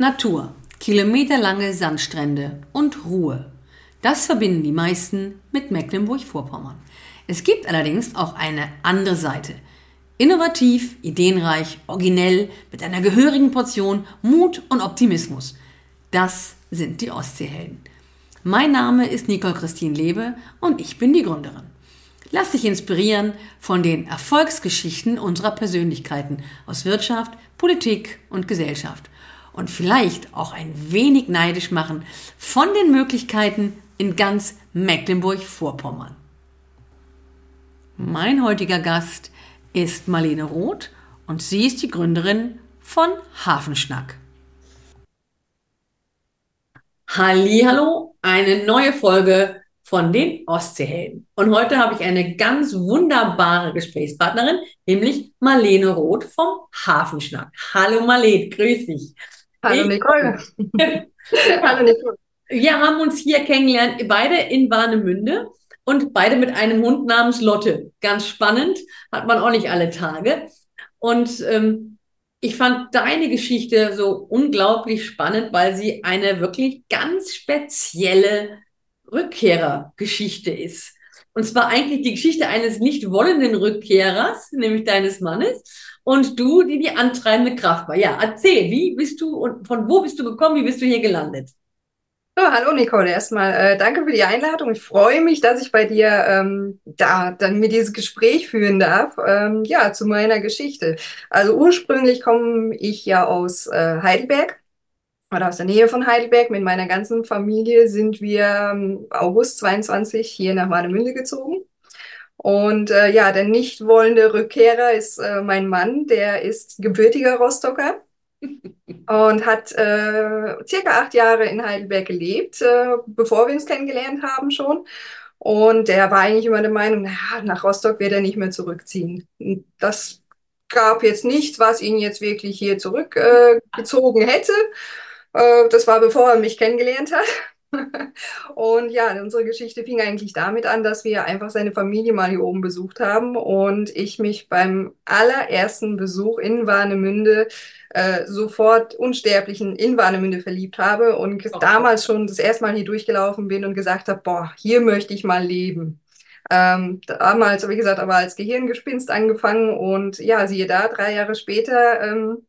Natur, kilometerlange Sandstrände und Ruhe. Das verbinden die meisten mit Mecklenburg-Vorpommern. Es gibt allerdings auch eine andere Seite. Innovativ, ideenreich, originell, mit einer gehörigen Portion Mut und Optimismus. Das sind die Ostseehelden. Mein Name ist Nicole Christine Lebe und ich bin die Gründerin. Lass dich inspirieren von den Erfolgsgeschichten unserer Persönlichkeiten aus Wirtschaft, Politik und Gesellschaft und vielleicht auch ein wenig neidisch machen von den Möglichkeiten in ganz Mecklenburg-Vorpommern. Mein heutiger Gast ist Marlene Roth und sie ist die Gründerin von Hafenschnack. Hallo, eine neue Folge von den Ostseehelden. Und heute habe ich eine ganz wunderbare Gesprächspartnerin, nämlich Marlene Roth vom Hafenschnack. Hallo Marlene, grüß dich. Hallo Nicole. Hallo Nicole. Wir haben uns hier kennengelernt, beide in Warnemünde und beide mit einem Hund namens Lotte. Ganz spannend, hat man auch nicht alle Tage. Und ähm, ich fand deine Geschichte so unglaublich spannend, weil sie eine wirklich ganz spezielle Rückkehrergeschichte ist. Und zwar eigentlich die Geschichte eines nicht wollenden Rückkehrers, nämlich deines Mannes, und du, die die antreibende Kraft war. Ja, erzähl, wie bist du und von wo bist du gekommen, wie bist du hier gelandet? Oh, hallo Nicole, erstmal äh, danke für die Einladung. Ich freue mich, dass ich bei dir ähm, da dann mir dieses Gespräch führen darf. Ähm, ja, zu meiner Geschichte. Also ursprünglich komme ich ja aus äh, Heidelberg oder aus der Nähe von Heidelberg. Mit meiner ganzen Familie sind wir ähm, August 22 hier nach Warnemünde gezogen. Und äh, ja, der nicht wollende Rückkehrer ist äh, mein Mann, der ist gebürtiger Rostocker und hat äh, circa acht Jahre in Heidelberg gelebt, äh, bevor wir uns kennengelernt haben schon. Und der war eigentlich immer der Meinung, naja, nach Rostock wird er nicht mehr zurückziehen. Das gab jetzt nichts, was ihn jetzt wirklich hier zurückgezogen äh, hätte. Äh, das war bevor er mich kennengelernt hat. Und ja, unsere Geschichte fing eigentlich damit an, dass wir einfach seine Familie mal hier oben besucht haben und ich mich beim allerersten Besuch in Warnemünde äh, sofort Unsterblichen in Warnemünde verliebt habe und oh. damals schon das erste Mal hier durchgelaufen bin und gesagt habe, boah, hier möchte ich mal leben. Ähm, damals, wie gesagt, aber als Gehirngespinst angefangen und ja, siehe da, drei Jahre später ähm,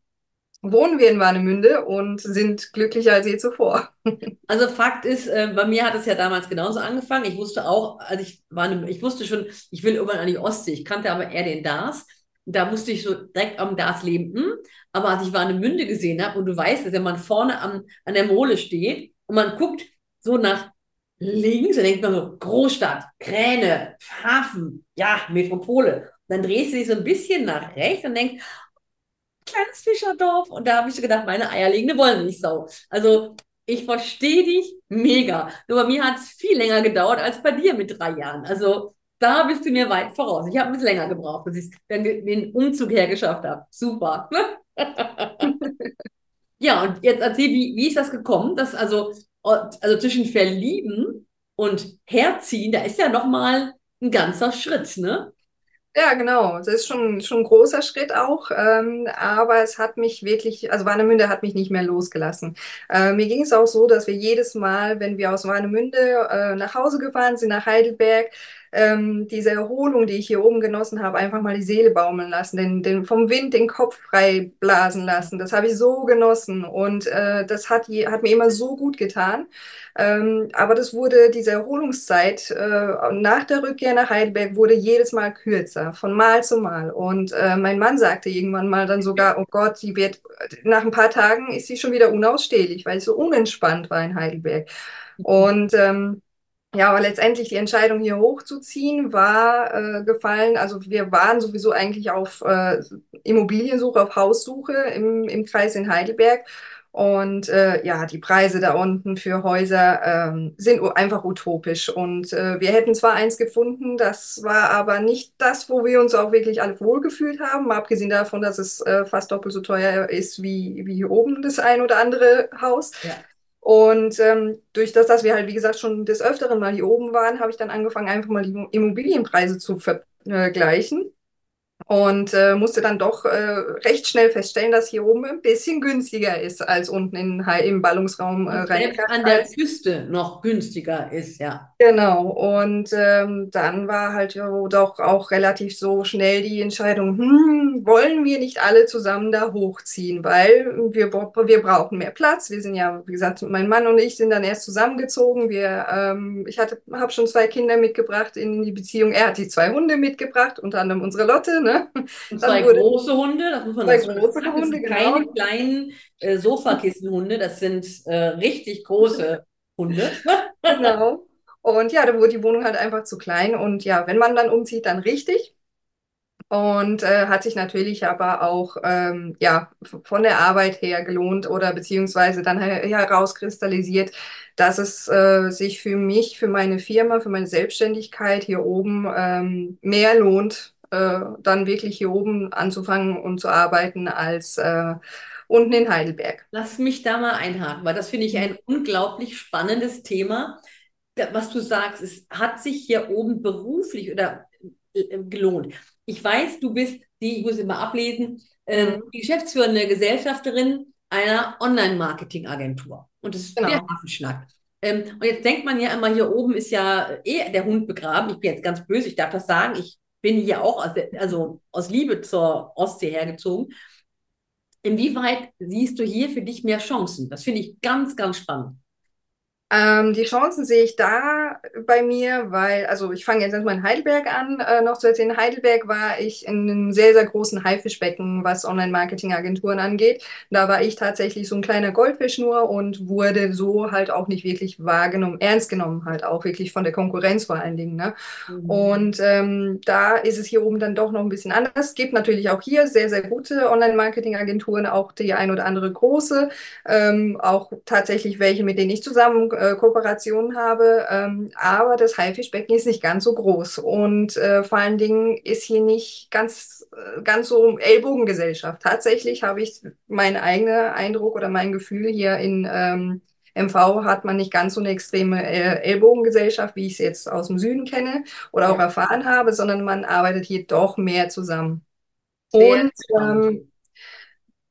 wohnen wir in Warnemünde und sind glücklicher als je zuvor. Also Fakt ist, äh, bei mir hat es ja damals genauso angefangen. Ich wusste auch, als ich war, ich wusste schon, ich will irgendwann an die Ostsee. Ich kannte aber eher den Dars. Da musste ich so direkt am Dars leben. Hm? Aber als ich Warnemünde gesehen habe und du weißt, dass wenn man vorne am, an der Mole steht und man guckt so nach links, dann denkt man so, Großstadt, Kräne, Hafen, ja, Metropole. Dann drehst du dich so ein bisschen nach rechts und denkst, kleines Fischerdorf. Und da habe ich gedacht, meine eierlegende Wollmilchsau. Also ich verstehe dich mega. Nur bei mir hat es viel länger gedauert als bei dir mit drei Jahren. Also da bist du mir weit voraus. Ich habe ein bisschen länger gebraucht, bis ich den Umzug hergeschafft habe. Super. ja, und jetzt erzähl, wie, wie ist das gekommen? Dass also, also zwischen Verlieben und Herziehen, da ist ja nochmal ein ganzer Schritt, ne? Ja, genau. Das ist schon, schon ein großer Schritt auch. Ähm, aber es hat mich wirklich, also Warnemünde hat mich nicht mehr losgelassen. Äh, mir ging es auch so, dass wir jedes Mal, wenn wir aus Warnemünde äh, nach Hause gefahren sind, nach Heidelberg, ähm, diese Erholung, die ich hier oben genossen habe, einfach mal die Seele baumeln lassen, den, den, vom Wind den Kopf frei blasen lassen. Das habe ich so genossen und äh, das hat, hat mir immer so gut getan. Ähm, aber das wurde, diese Erholungszeit äh, nach der Rückkehr nach Heidelberg wurde jedes Mal kürzer, von Mal zu Mal. Und äh, mein Mann sagte irgendwann mal dann sogar, oh Gott, die wird, nach ein paar Tagen ist sie schon wieder unausstehlich, weil ich so unentspannt war in Heidelberg. Und ähm, ja, aber letztendlich die Entscheidung hier hochzuziehen war äh, gefallen. Also wir waren sowieso eigentlich auf äh, Immobiliensuche, auf Haussuche im, im Kreis in Heidelberg. Und äh, ja, die Preise da unten für Häuser ähm, sind einfach utopisch. Und äh, wir hätten zwar eins gefunden, das war aber nicht das, wo wir uns auch wirklich alle wohlgefühlt haben, mal abgesehen davon, dass es äh, fast doppelt so teuer ist wie, wie hier oben das ein oder andere Haus. Ja. Und ähm, durch das, dass wir halt, wie gesagt, schon des Öfteren mal hier oben waren, habe ich dann angefangen, einfach mal die Immobilienpreise zu vergleichen. Und äh, musste dann doch äh, recht schnell feststellen, dass hier oben ein bisschen günstiger ist als unten in, im Ballungsraum äh, Selbst an der Küste noch günstiger ist, ja. Genau. Und ähm, dann war halt doch auch relativ so schnell die Entscheidung, hm, wollen wir nicht alle zusammen da hochziehen, weil wir, wir brauchen mehr Platz. Wir sind ja, wie gesagt, mein Mann und ich sind dann erst zusammengezogen. Wir, ähm, ich hatte, habe schon zwei Kinder mitgebracht in die Beziehung. Er hat die zwei Hunde mitgebracht, unter anderem unsere Lotte, ne? Und zwei große Hunde, das muss man zwei große sagen. Hunde, genau. keine kleinen äh, Sofakissenhunde, das sind äh, richtig große Hunde. genau. Und ja, da wurde die Wohnung halt einfach zu klein. Und ja, wenn man dann umzieht, dann richtig. Und äh, hat sich natürlich aber auch ähm, ja, von der Arbeit her gelohnt oder beziehungsweise dann herauskristallisiert, dass es äh, sich für mich, für meine Firma, für meine Selbstständigkeit hier oben ähm, mehr lohnt, äh, dann wirklich hier oben anzufangen und zu arbeiten als äh, unten in Heidelberg. Lass mich da mal einhaken, weil das finde ich ein unglaublich spannendes Thema. Was du sagst, es hat sich hier oben beruflich oder äh, gelohnt. Ich weiß, du bist die, ich muss immer ablesen, äh, mhm. die geschäftsführende Gesellschafterin einer Online-Marketing-Agentur. Und das ist genau. der Hafenschnack. Ähm, und jetzt denkt man ja immer, hier oben ist ja eh der Hund begraben. Ich bin jetzt ganz böse, ich darf das sagen. Ich bin hier auch aus, also aus Liebe zur Ostsee hergezogen. Inwieweit siehst du hier für dich mehr Chancen? Das finde ich ganz, ganz spannend. Ähm, die Chancen sehe ich da bei mir, weil, also ich fange jetzt erstmal in Heidelberg an, äh, noch zu erzählen. In Heidelberg war ich in einem sehr, sehr großen Haifischbecken, was Online-Marketing-Agenturen angeht. Da war ich tatsächlich so ein kleiner Goldfisch nur und wurde so halt auch nicht wirklich wahrgenommen, ernst genommen halt auch wirklich von der Konkurrenz vor allen Dingen. Ne? Mhm. Und ähm, da ist es hier oben dann doch noch ein bisschen anders. Es gibt natürlich auch hier sehr, sehr gute Online-Marketing-Agenturen, auch die ein oder andere große, ähm, auch tatsächlich welche, mit denen ich zusammen äh, Kooperationen habe. Ähm, aber das Haifischbecken ist nicht ganz so groß und äh, vor allen Dingen ist hier nicht ganz, äh, ganz so Ellbogengesellschaft. Tatsächlich habe ich meinen eigenen Eindruck oder mein Gefühl hier in ähm, MV hat man nicht ganz so eine extreme äh, Ellbogengesellschaft, wie ich es jetzt aus dem Süden kenne oder auch erfahren habe, sondern man arbeitet hier doch mehr zusammen. Und ähm,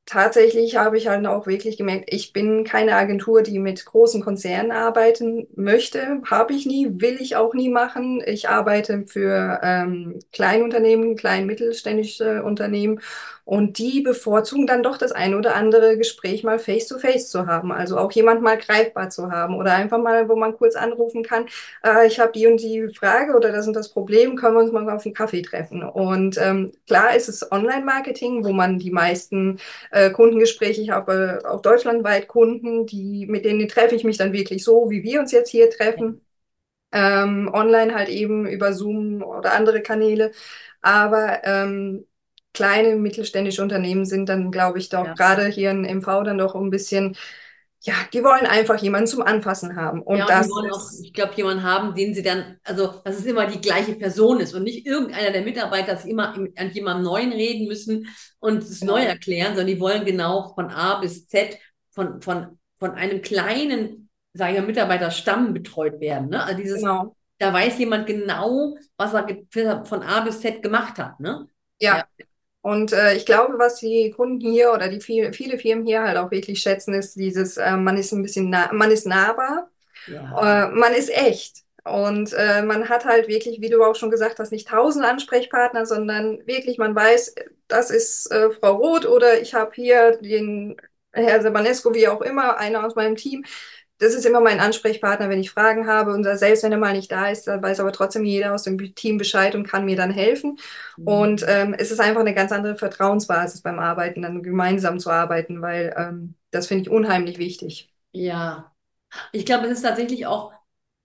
tatsächlich habe ich halt auch wirklich gemerkt, ich bin keine Agentur, die mit großen Konzernen arbeiten möchte. Habe ich nie, will ich auch nie machen. Ich arbeite für ähm, Kleinunternehmen, klein mittelständische Unternehmen und die bevorzugen dann doch das ein oder andere Gespräch mal face-to-face -face zu haben, also auch jemand mal greifbar zu haben oder einfach mal, wo man kurz anrufen kann, äh, ich habe die und die Frage oder das und das Problem, können wir uns mal auf einen Kaffee treffen. Und ähm, klar ist es Online-Marketing, wo man die meisten äh, Kundengespräche, ich habe auch deutschlandweit Kunden, die, mit denen treffe ich mich dann wirklich so, wie wir uns jetzt hier treffen. Ähm, online halt eben über Zoom oder andere Kanäle. Aber ähm, kleine mittelständische Unternehmen sind dann, glaube ich, doch ja. gerade hier in MV dann doch ein bisschen, ja, die wollen einfach jemanden zum Anfassen haben. Und, ja, und das wollen auch, ich glaube, jemanden haben, den sie dann, also dass es immer die gleiche Person ist und nicht irgendeiner der Mitarbeiter, dass sie immer an jemandem Neuen reden müssen und es genau. neu erklären, sondern die wollen genau von A bis Z von, von, von einem kleinen, sage ich mal, Mitarbeiterstamm betreut werden. Ne? Also dieses, genau. da weiß jemand genau, was er von A bis Z gemacht hat. Ne? ja. ja. Und äh, ich glaube, was die Kunden hier oder die viel, viele Firmen hier halt auch wirklich schätzen, ist dieses, äh, man ist ein bisschen, nah, man ist nahbar, ja. äh, man ist echt. Und äh, man hat halt wirklich, wie du auch schon gesagt hast, nicht tausend Ansprechpartner, sondern wirklich, man weiß, das ist äh, Frau Roth oder ich habe hier den Herr Sabanesco, wie auch immer, einer aus meinem Team das ist immer mein Ansprechpartner, wenn ich Fragen habe. Und selbst wenn er mal nicht da ist, dann weiß aber trotzdem jeder aus dem Team Bescheid und kann mir dann helfen. Mhm. Und ähm, es ist einfach eine ganz andere Vertrauensbasis beim Arbeiten, dann gemeinsam zu arbeiten, weil ähm, das finde ich unheimlich wichtig. Ja, ich glaube, es ist tatsächlich auch,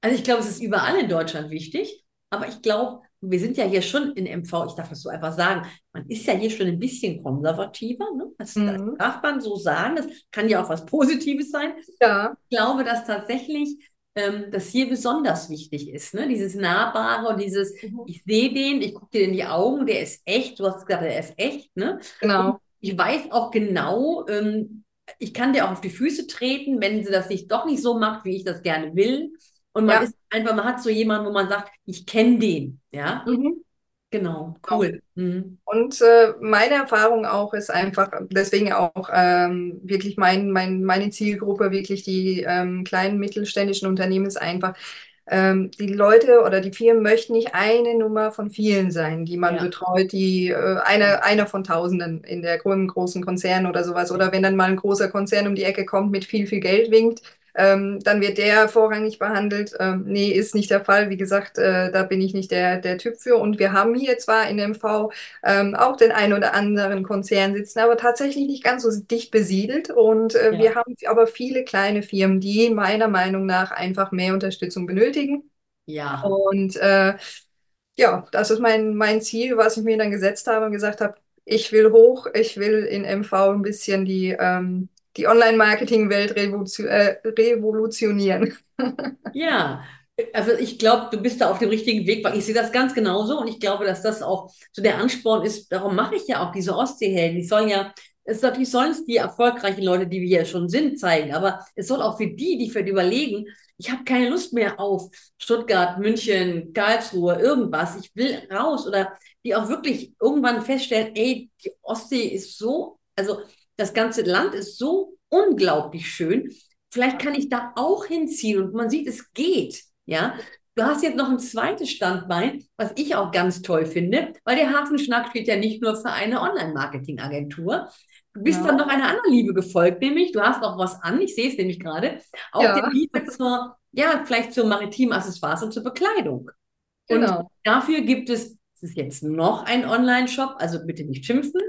also ich glaube, es ist überall in Deutschland wichtig, aber ich glaube, wir sind ja hier schon in MV, ich darf das so einfach sagen, man ist ja hier schon ein bisschen konservativer. Ne? Das, mhm. das darf man so sagen. Das kann ja auch was Positives sein. Ja. Ich glaube, dass tatsächlich ähm, das hier besonders wichtig ist. Ne? Dieses Nahbare und dieses, mhm. ich sehe den, ich gucke dir in die Augen, der ist echt. Du hast gesagt, der ist echt. Ne? Genau. Und ich weiß auch genau, ähm, ich kann dir auch auf die Füße treten, wenn sie das nicht doch nicht so macht, wie ich das gerne will. Und man ja. ist einfach, man hat so jemanden, wo man sagt, ich kenne den, ja. Mhm. Genau, cool. Mhm. Und äh, meine Erfahrung auch ist einfach, deswegen auch ähm, wirklich mein, mein, meine Zielgruppe, wirklich die ähm, kleinen mittelständischen Unternehmen ist einfach, ähm, die Leute oder die Firmen möchten nicht eine Nummer von vielen sein, die man Ja. betreut, die äh, eine, einer von Tausenden in der großen Konzern oder sowas. Oder wenn dann mal ein großer Konzern um die Ecke kommt mit viel, viel Geld winkt, ähm, dann wird der vorrangig behandelt. Ähm, nee, ist nicht der Fall. Wie gesagt, äh, da bin ich nicht der, der Typ für. Und wir haben hier zwar in MV ähm, auch den einen oder anderen Konzern sitzen, aber tatsächlich nicht ganz so dicht besiedelt. Und äh, Ja. wir haben aber viele kleine Firmen, die meiner Meinung nach einfach mehr Unterstützung benötigen. Ja. Und äh, ja, das ist mein, mein Ziel, was ich mir dann gesetzt habe und gesagt habe, ich will hoch, ich will in MV ein bisschen die, ähm, die Online-Marketing-Welt äh, revolutionieren. Ja, also ich glaube, du bist da auf dem richtigen Weg, weil ich sehe das ganz genauso und ich glaube, dass das auch so der Ansporn ist. Darum mache ich ja auch diese Ostseehelden. Die sollen ja, es natürlich sollen es die erfolgreichen Leute, die wir hier schon sind, zeigen, aber es soll auch für die, die die überlegen, ich habe keine Lust mehr auf Stuttgart, München, Karlsruhe, irgendwas. Ich will raus oder die auch wirklich irgendwann feststellen, ey, die Ostsee ist so, also das ganze Land ist so unglaublich schön. Vielleicht kann ich da auch hinziehen und man sieht, es geht. Ja, du hast jetzt noch ein zweites Standbein, was ich auch ganz toll finde, weil der Hafenschnack steht ja nicht nur für eine Online-Marketing-Agentur. Du bist Ja. dann noch einer anderen Liebe gefolgt, nämlich du hast auch was an, ich sehe es nämlich gerade, auch Ja. der Liebe zur, ja, vielleicht zur maritimen Accessoires und zur Bekleidung. Und Genau. dafür gibt es, es ist jetzt noch ein Online-Shop, also bitte nicht schimpfen,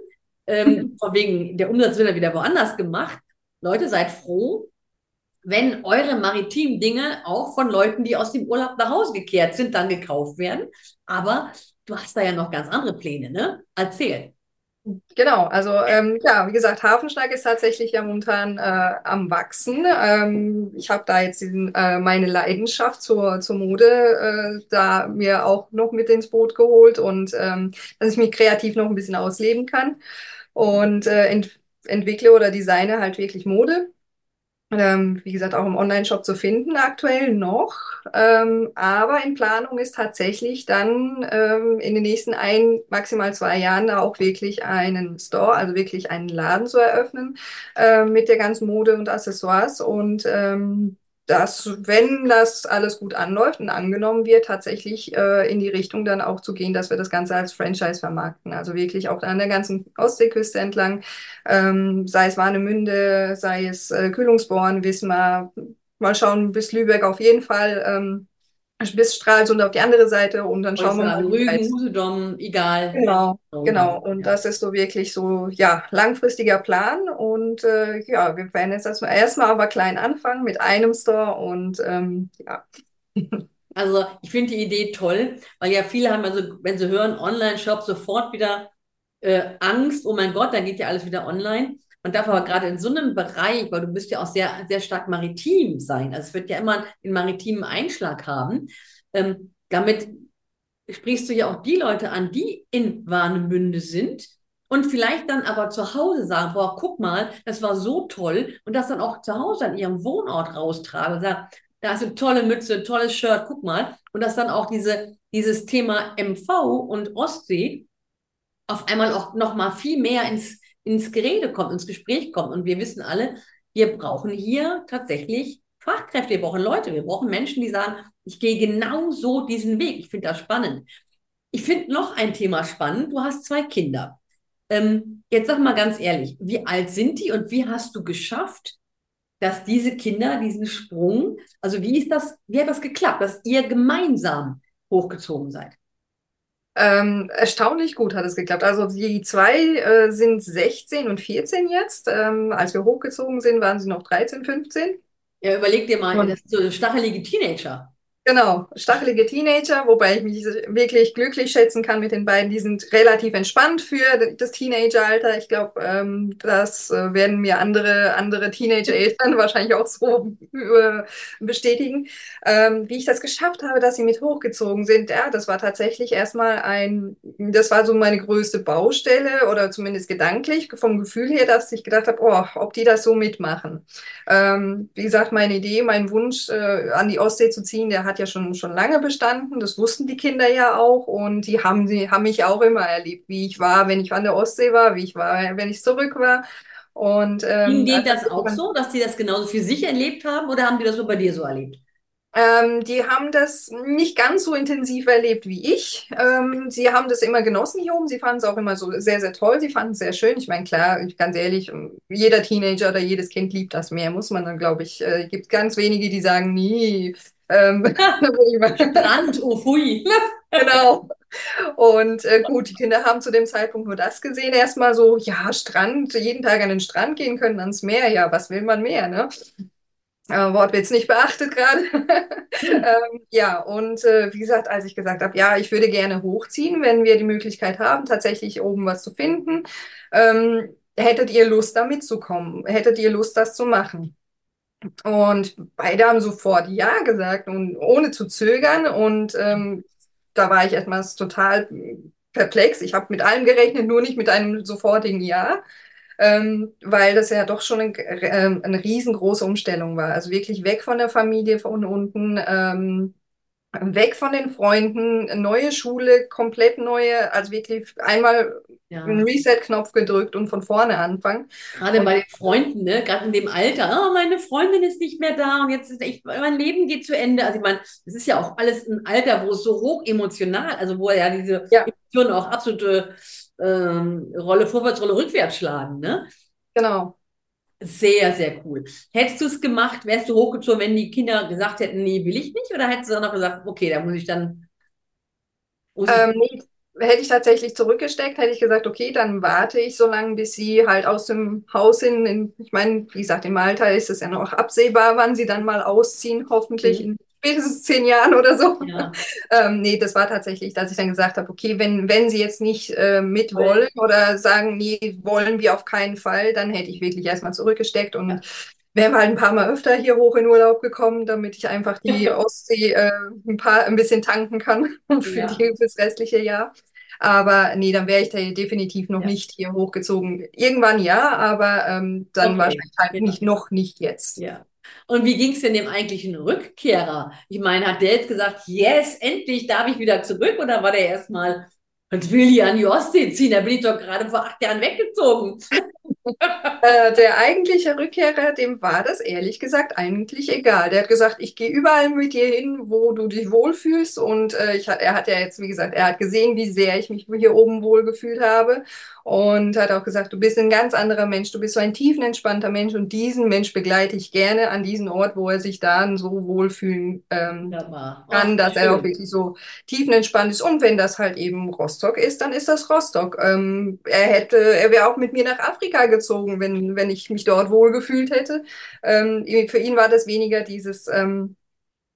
ähm, von wegen der Umsatz wird ja wieder woanders gemacht. Leute, seid froh, wenn eure maritimen Dinge auch von Leuten, die aus dem Urlaub nach Hause gekehrt sind, dann gekauft werden. Aber du hast da ja noch ganz andere Pläne, ne? Erzähl. Genau, also ähm, ja, wie gesagt, Hafenschnack ist tatsächlich ja momentan äh, am Wachsen. Ähm, ich habe da jetzt diesen, äh, meine Leidenschaft zur, zur Mode äh, da mir auch noch mit ins Boot geholt und ähm, dass ich mich kreativ noch ein bisschen ausleben kann und äh, ent entwickle oder designe halt wirklich Mode. Ähm, wie gesagt, auch im Online-Shop zu finden, aktuell noch. Ähm, aber in Planung ist tatsächlich dann ähm, in den nächsten ein, maximal zwei Jahren da auch wirklich einen Store, also wirklich einen Laden zu eröffnen äh, mit der ganzen Mode und Accessoires. Und ähm, das, wenn das alles gut anläuft und angenommen wird, tatsächlich äh, in die Richtung dann auch zu gehen, dass wir das Ganze als Franchise vermarkten. Also wirklich auch an der ganzen Ostseeküste entlang, ähm, sei es Warnemünde, sei es äh, Kühlungsborn, Wismar, mal schauen bis Lübeck auf jeden Fall, ähm, bis Stralsund auf die andere Seite und dann schauen wir mal, Rügen, weit- Usedom, egal. Genau, genau. Ja. Und das ist so wirklich so, ja, langfristiger Plan. Und äh, ja, wir werden jetzt erstmal, erstmal aber klein anfangen mit einem Store und ähm, ja. Also ich finde die Idee toll, weil ja viele haben also, wenn sie hören Online-Shop, sofort wieder äh, Angst, oh mein Gott, dann geht ja alles wieder online. Man darf aber gerade in so einem Bereich, weil du bist ja auch sehr, sehr stark maritim sein, also es wird ja immer den maritimen Einschlag haben, ähm, damit sprichst du ja auch die Leute an, die in Warnemünde sind und vielleicht dann aber zu Hause sagen, boah, guck mal, das war so toll. Und das dann auch zu Hause an ihrem Wohnort raustragen und sagen, da ist eine tolle Mütze, tolles Shirt, guck mal. Und dass dann auch diese, dieses Thema MV und Ostsee auf einmal auch nochmal viel mehr ins, ins Gerede kommt, ins Gespräch kommt. Und wir wissen alle, wir brauchen hier tatsächlich Fachkräfte, wir brauchen Leute, wir brauchen Menschen, die sagen, ich gehe genau so diesen Weg. Ich finde das spannend. Ich finde noch ein Thema spannend. Du hast zwei Kinder. Ähm, jetzt sag mal ganz ehrlich, wie alt sind die und wie hast du geschafft, dass diese Kinder diesen Sprung, also wie ist das, wie hat das geklappt, dass ihr gemeinsam hochgezogen seid? Ähm, erstaunlich gut hat es geklappt. Also die zwei äh, sind 16 und 14 jetzt. Ähm, als wir hochgezogen sind, waren sie noch 13, 15. Ja, überleg dir mal, Und- das sind so stachelige Teenager. Genau, stachelige Teenager, wobei ich mich wirklich glücklich schätzen kann mit den beiden. Die sind relativ entspannt für das Teenageralter. Ich glaube, ähm, das äh, werden mir andere, andere Teenager-Eltern wahrscheinlich auch so äh, bestätigen. Ähm, wie ich das geschafft habe, dass sie mit hochgezogen sind, ja, das war tatsächlich erstmal ein, das war so meine größte Baustelle oder zumindest gedanklich vom Gefühl her, dass ich gedacht habe, oh, ob die das so mitmachen. Ähm, wie gesagt, meine Idee, mein Wunsch, äh, an die Ostsee zu ziehen, der hat hat ja schon, schon lange bestanden, das wussten die Kinder ja auch und die haben, die haben mich auch immer erlebt, wie ich war, wenn ich an der Ostsee war, wie ich war, wenn ich zurück war. Und, ähm, Ging denen das auch so, dass die das genauso für sich erlebt haben oder haben die das so bei dir so erlebt? Ähm, die haben das nicht ganz so intensiv erlebt wie ich. Ähm, sie haben das immer genossen hier oben. Sie fanden es auch immer so sehr, sehr toll. Sie fanden es sehr schön. Ich meine, klar, ganz ehrlich, jeder Teenager oder jedes Kind liebt das mehr, muss man dann, glaube ich. Äh, gibt ganz wenige, die sagen, nie. Ähm, Strand, oh fui. genau. Und äh, gut, die Kinder haben zu dem Zeitpunkt nur das gesehen. Erstmal so, ja, Strand, jeden Tag an den Strand gehen können, ans Meer. Ja, was will man mehr, ne? Äh, Wortwitz nicht beachtet gerade. ähm, ja, und äh, wie gesagt, als ich gesagt habe, ja, ich würde gerne hochziehen, wenn wir die Möglichkeit haben, tatsächlich oben was zu finden, ähm, hättet ihr Lust, da mitzukommen? Hättet ihr Lust, das zu machen? Und beide haben sofort Ja gesagt und ohne zu zögern. Und ähm, da war ich erstmals total perplex. Ich habe mit allem gerechnet, nur nicht mit einem sofortigen Ja ähm, weil das ja doch schon ein, äh, eine riesengroße Umstellung war. Also wirklich weg von der Familie von unten, ähm, weg von den Freunden, neue Schule, komplett neue, also wirklich einmal ja. einen Reset-Knopf gedrückt und von vorne anfangen. Gerade bei den Freunden, ne? gerade in dem Alter, oh, meine Freundin ist nicht mehr da und jetzt ist ich, mein Leben geht zu Ende. Also ich meine, das ist ja auch alles ein Alter, wo es so hoch emotional, also wo ja diese ja. Emotionen auch absolute ähm, Rolle vorwärts, Rolle rückwärts schlagen. Ne? Genau. Sehr, sehr cool. Hättest du es gemacht, wärst du hochgezogen, wenn die Kinder gesagt hätten, nee, will ich nicht? Oder hättest du dann noch gesagt, okay, da muss ich dann. Muss ähm, nee, hätte ich tatsächlich zurückgesteckt, hätte ich gesagt, okay, dann warte ich so lange, bis sie halt aus dem Haus sind. In, ich meine, wie gesagt, im Alter ist es ja noch absehbar, wann sie dann mal ausziehen, hoffentlich mhm. in spätestens zehn Jahren oder so. Ja. ähm, nee, das war tatsächlich, dass ich dann gesagt habe, okay, wenn, wenn sie jetzt nicht äh, mit wollen oder sagen, nee, wollen wir auf keinen Fall, dann hätte ich wirklich erstmal zurückgesteckt und ja. wären wir halt ein paar Mal öfter hier hoch in Urlaub gekommen, damit ich einfach die Ostsee äh, ein paar ein bisschen tanken kann für ja. die, fürs restliche Jahr. Aber nee, dann wäre ich da definitiv noch ja. nicht hier hochgezogen. Irgendwann ja, aber ähm, dann okay. wahrscheinlich halt genau. nicht noch nicht jetzt. Ja. Und wie ging es denn dem eigentlichen Rückkehrer? Ich meine, hat der jetzt gesagt, yes, endlich darf ich wieder zurück? Oder war der erstmal, und will hier an die Ostsee ziehen? Da bin ich doch gerade vor acht Jahren weggezogen. äh, der eigentliche Rückkehrer, dem war das ehrlich gesagt eigentlich egal. Der hat gesagt, ich gehe überall mit dir hin, wo du dich wohlfühlst. Und äh, ich, er hat ja jetzt, wie gesagt, er hat gesehen, wie sehr ich mich hier oben wohlgefühlt habe und hat auch gesagt, du bist ein ganz anderer Mensch, du bist so ein tiefenentspannter Mensch und diesen Mensch begleite ich gerne an diesen Ort, wo er sich dann so wohlfühlen ähm, ja, kann, oh, dass schön. er auch wirklich so tiefenentspannt ist. Und wenn das halt eben Rostock ist, dann ist das Rostock. Ähm, er hätte, er wäre auch mit mir nach Afrika gezogen, wenn, wenn ich mich dort wohlgefühlt hätte. Ähm, für ihn war das weniger dieses ähm,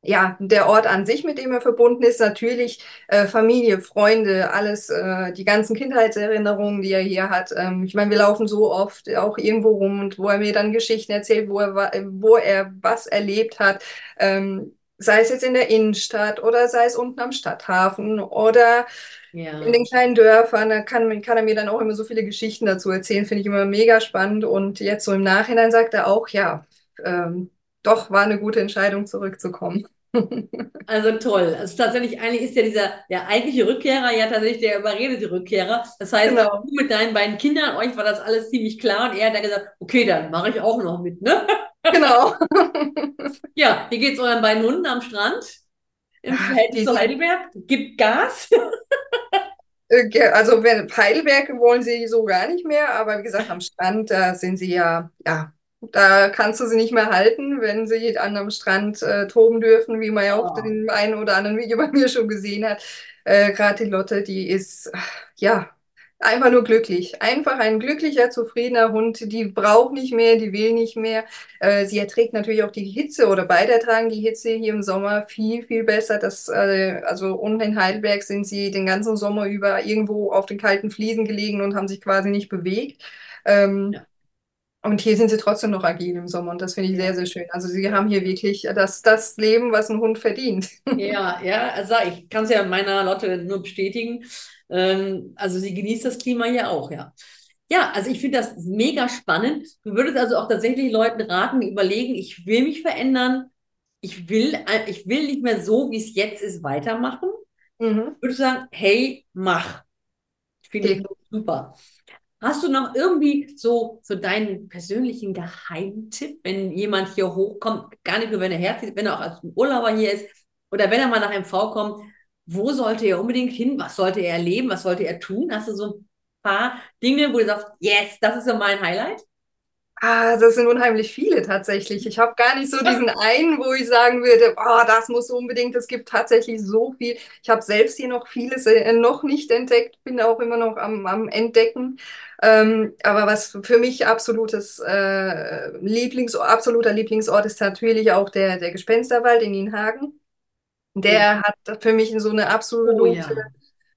ja, der Ort an sich, mit dem er verbunden ist, natürlich äh, Familie, Freunde, alles, äh, die ganzen Kindheitserinnerungen, die er hier hat. Ähm, ich meine, wir laufen so oft auch irgendwo rum und wo er mir dann Geschichten erzählt, wo er, wo er was erlebt hat. Ähm, sei es jetzt in der Innenstadt oder sei es unten am Stadthafen oder ja. in den kleinen Dörfern, da kann, kann er mir dann auch immer so viele Geschichten dazu erzählen, finde ich immer mega spannend. Und jetzt so im Nachhinein sagt er auch, ja, ähm, doch war eine gute Entscheidung, zurückzukommen. Also toll. Also tatsächlich, eigentlich ist ja dieser, der eigentliche Rückkehrer ja tatsächlich der überredete Rückkehrer. Das heißt, genau. du mit deinen beiden Kindern, euch war das alles ziemlich klar und er hat dann gesagt, okay, dann mache ich auch noch mit, ne? Genau. ja, wie geht es euren beiden Hunden am Strand? Im Verhältnis zu Heidelberg? Gibt Gas? Äh, also Heidelberg wollen sie so gar nicht mehr, aber wie gesagt, am Strand, da sind sie ja, ja, da kannst du sie nicht mehr halten, wenn sie an einem Strand äh, toben dürfen, wie man ja auch oh. den einen oder anderen Video bei mir schon gesehen hat. Äh, Gerade die Lotte, die ist ja einfach nur glücklich. Einfach ein glücklicher, zufriedener Hund. Die braucht nicht mehr, die will nicht mehr. Äh, sie erträgt natürlich auch die Hitze oder beide ertragen die Hitze hier im Sommer viel, viel besser. Das, äh, also unten in Heidelberg sind sie den ganzen Sommer über irgendwo auf den kalten Fliesen gelegen und haben sich quasi nicht bewegt. Ähm, ja. Und hier sind sie trotzdem noch agil im Sommer und das finde ich sehr, sehr schön. Also sie haben hier wirklich das, das Leben, was ein Hund verdient. Ja, ja, also ich kann es ja meiner Lotte nur bestätigen. Ähm, also sie genießt das Klima hier auch, ja. Ja, also ich finde das mega spannend. Du würdest also auch tatsächlich Leuten raten, überlegen, ich will mich verändern. ich will, äh, ich will nicht mehr so, wie es jetzt ist, weitermachen. Mhm. Ich würde sagen, hey, mach. Finde ich super. Hast du noch irgendwie so, so deinen persönlichen Geheimtipp, wenn jemand hier hochkommt, gar nicht nur, wenn er herzieht, wenn er auch als Urlauber hier ist oder wenn er mal nach MV kommt, wo sollte er unbedingt hin? Was sollte er erleben? Was sollte er tun? Hast du so ein paar Dinge, wo du sagst, yes, das ist so mein Highlight? Ah, das sind unheimlich viele tatsächlich. Ich habe gar nicht so diesen einen, wo ich sagen würde, oh, das muss unbedingt. Es gibt tatsächlich so viel. Ich habe selbst hier noch vieles äh, noch nicht entdeckt, bin auch immer noch am, am Entdecken. Ähm, aber was für mich absolutes äh, Lieblings, absoluter Lieblingsort ist natürlich auch der, der Gespensterwald in Nienhagen. Der hat für mich so eine absolute Oh ja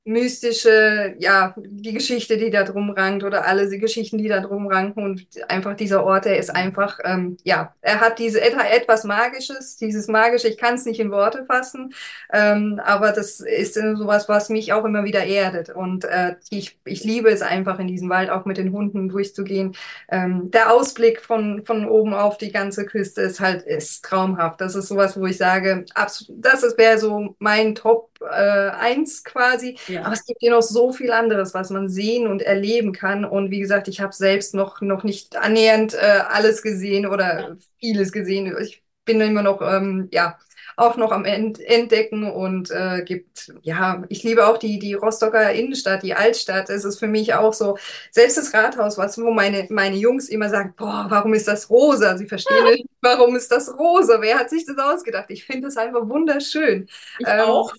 mystische, ja, die Geschichte, die da drum rankt oder alle die Geschichten, die da drum ranken und einfach dieser Ort, der ist einfach, ähm, ja, er hat diese etwas Magisches, dieses Magische, ich kann es nicht in Worte fassen, ähm, aber das ist sowas, was mich auch immer wieder erdet und äh, ich, ich liebe es einfach in diesem Wald auch mit den Hunden durchzugehen. Ähm, der Ausblick von, von oben auf die ganze Küste ist halt, ist traumhaft. Das ist sowas, wo ich sage, absolut, das wäre so mein Top äh, 1 quasi. Ja. Aber es gibt hier noch so viel anderes, was man sehen und erleben kann. Und wie gesagt, ich habe selbst noch, noch nicht annähernd äh, alles gesehen oder ja. vieles gesehen. Ich bin immer noch, ähm, ja, auch noch am Entdecken und äh, gibt, ja, ich liebe auch die, die Rostocker Innenstadt, die Altstadt. Es ist für mich auch so, selbst das Rathaus, was, wo meine, meine Jungs immer sagen, boah, warum ist das rosa? Sie verstehen nicht, warum ist das rosa? Wer hat sich das ausgedacht? Ich finde es einfach wunderschön. Ich ähm, auch.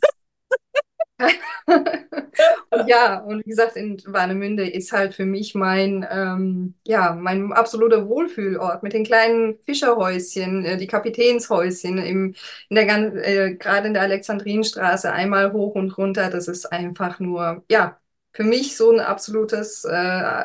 und ja, und wie gesagt, in Warnemünde ist halt für mich mein, ähm, ja, mein absoluter Wohlfühlort mit den kleinen Fischerhäuschen, äh, die Kapitänshäuschen im, in der äh, gerade in der Alexandrinstraße einmal hoch und runter. Das ist einfach nur, ja, für mich so ein absolutes äh,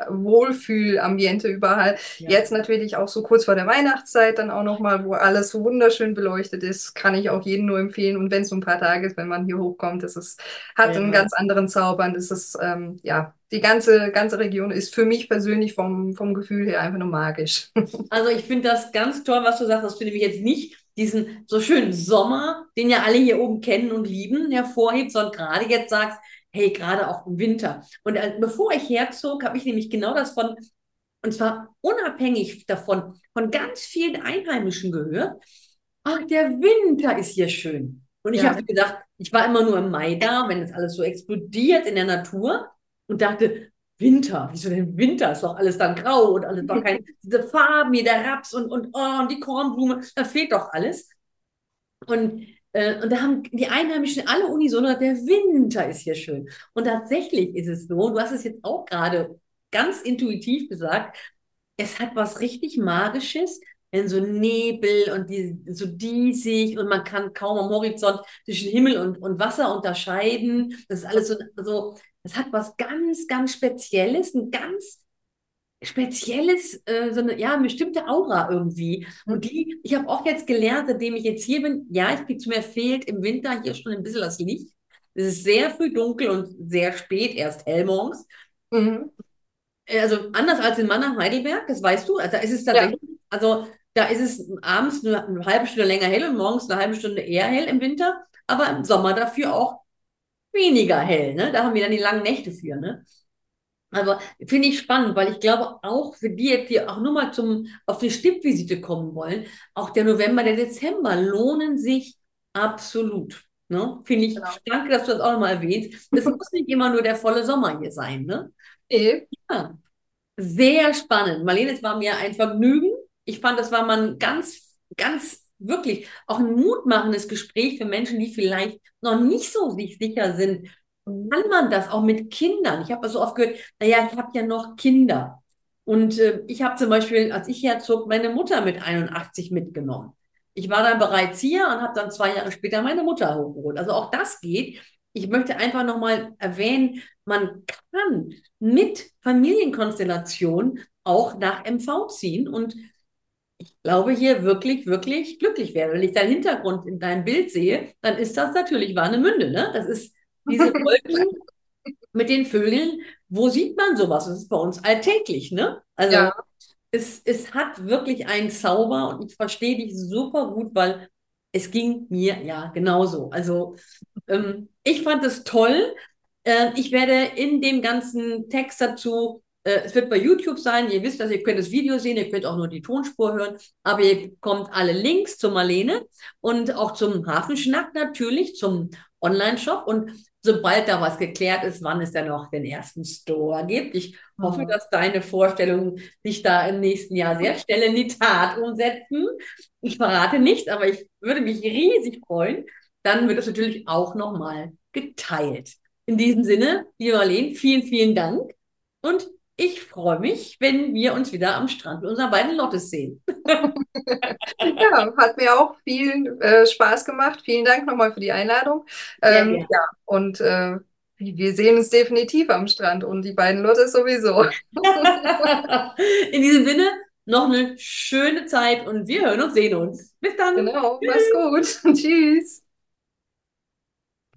Wohlfühlambiente überall. Ja. Jetzt natürlich auch so kurz vor der Weihnachtszeit dann auch nochmal, wo alles so wunderschön beleuchtet ist, kann ich auch jedem nur empfehlen. Und wenn es so ein paar Tage ist, wenn man hier hochkommt, das ist, hat ja. einen ganz anderen Zauber. Und das ist, ähm, ja, die ganze, ganze Region ist für mich persönlich vom, vom Gefühl her einfach nur magisch. Also ich finde das ganz toll, was du sagst. Das finde ich jetzt nicht diesen so schönen Sommer, den ja alle hier oben kennen und lieben, hervorhebt, sondern gerade jetzt sagst, hey, gerade auch im Winter. Und äh, bevor ich herzog, habe ich nämlich genau das von, und zwar unabhängig davon, von ganz vielen Einheimischen gehört. Ach, der Winter ist hier schön. Und ich ja. habe gedacht, ich war immer nur im Mai da, wenn es alles so explodiert in der Natur und dachte, Winter, wieso denn Winter? Ist doch alles dann grau und alles doch keine, diese Farben, hier der Raps und, und, oh, und die Kornblume, da fehlt doch alles. Und und da haben die Einheimischen alle unisono, der Winter ist hier schön. Und tatsächlich ist es so, du hast es jetzt auch gerade ganz intuitiv gesagt, es hat was richtig Magisches, wenn so Nebel und die, so diesig und man kann kaum am Horizont zwischen Himmel und, und Wasser unterscheiden. Das ist alles so, so, das hat was ganz, ganz Spezielles, ein ganz spezielles, äh, so eine, ja, eine bestimmte Aura irgendwie. Und die, ich habe auch jetzt gelernt, seitdem ich jetzt hier bin, ja, ich bin zu mir fehlt im Winter hier schon ein bisschen das Licht. Es ist sehr früh dunkel und sehr spät, erst hell morgens. Mhm. Also anders als in Mannheim, Heidelberg, das weißt du, also da ist es tatsächlich, ja. also da ist es abends eine, eine halbe Stunde länger hell und morgens eine halbe Stunde eher hell im Winter, aber im Sommer dafür auch weniger hell. Ne? Da haben wir dann die langen Nächte für. Ne? Aber finde ich spannend, weil ich glaube, auch für die jetzt, die auch nur mal zum, auf die Stippvisite kommen wollen, auch der November, der Dezember lohnen sich absolut. Ne? Finde ich, genau. danke, dass du das auch nochmal erwähnst. Es muss nicht immer nur der volle Sommer hier sein. Ne? E. Ja. Sehr spannend. Marlene, es war mir ein Vergnügen. Ich fand, das war mal ein ganz, ganz wirklich auch ein mutmachendes Gespräch für Menschen, die vielleicht noch nicht so sich sicher sind, kann man das auch mit Kindern? Ich habe so oft gehört, naja, ich habe ja noch Kinder. Und äh, ich habe zum Beispiel, als ich herzog, meine Mutter mit 81 mitgenommen. Ich war dann bereits hier und habe dann zwei Jahre später meine Mutter hochgeholt. Also auch das geht. Ich möchte einfach nochmal erwähnen, man kann mit Familienkonstellation auch nach MV ziehen und ich glaube, hier wirklich, wirklich glücklich werden. Wenn ich deinen Hintergrund in deinem Bild sehe, dann ist das natürlich Warnemünde. Ne? Das ist diese Wolken mit den Vögeln, wo sieht man sowas? Das ist bei uns alltäglich, ne? Also ja. es, es hat wirklich einen Zauber und ich verstehe dich super gut, weil es ging mir ja genauso. Also ähm, ich fand es toll. Äh, ich werde in dem ganzen Text dazu es wird bei YouTube sein. Ihr wisst, dass ihr könnt das Video sehen, ihr könnt auch nur die Tonspur hören, aber ihr bekommt alle Links zu Marlene und auch zum Hafenschnack natürlich, zum Online-Shop. Und sobald da was geklärt ist, wann es dann noch den ersten Store gibt. Ich hoffe, mhm. dass deine Vorstellungen sich da im nächsten Jahr sehr schnell in die Tat umsetzen. Ich verrate nicht, aber ich würde mich riesig freuen. Dann wird es natürlich auch nochmal geteilt. In diesem Sinne, lieber Marlene, vielen, vielen Dank und ich freue mich, wenn wir uns wieder am Strand mit unseren beiden Lottes sehen. ja, hat mir auch viel äh, Spaß gemacht. Vielen Dank nochmal für die Einladung. Ähm, ja, ja. ja, und äh, wir sehen uns definitiv am Strand und die beiden Lottes sowieso. In diesem Sinne, noch eine schöne Zeit und wir hören und sehen uns. Bis dann. Genau, mach's gut. Tschüss.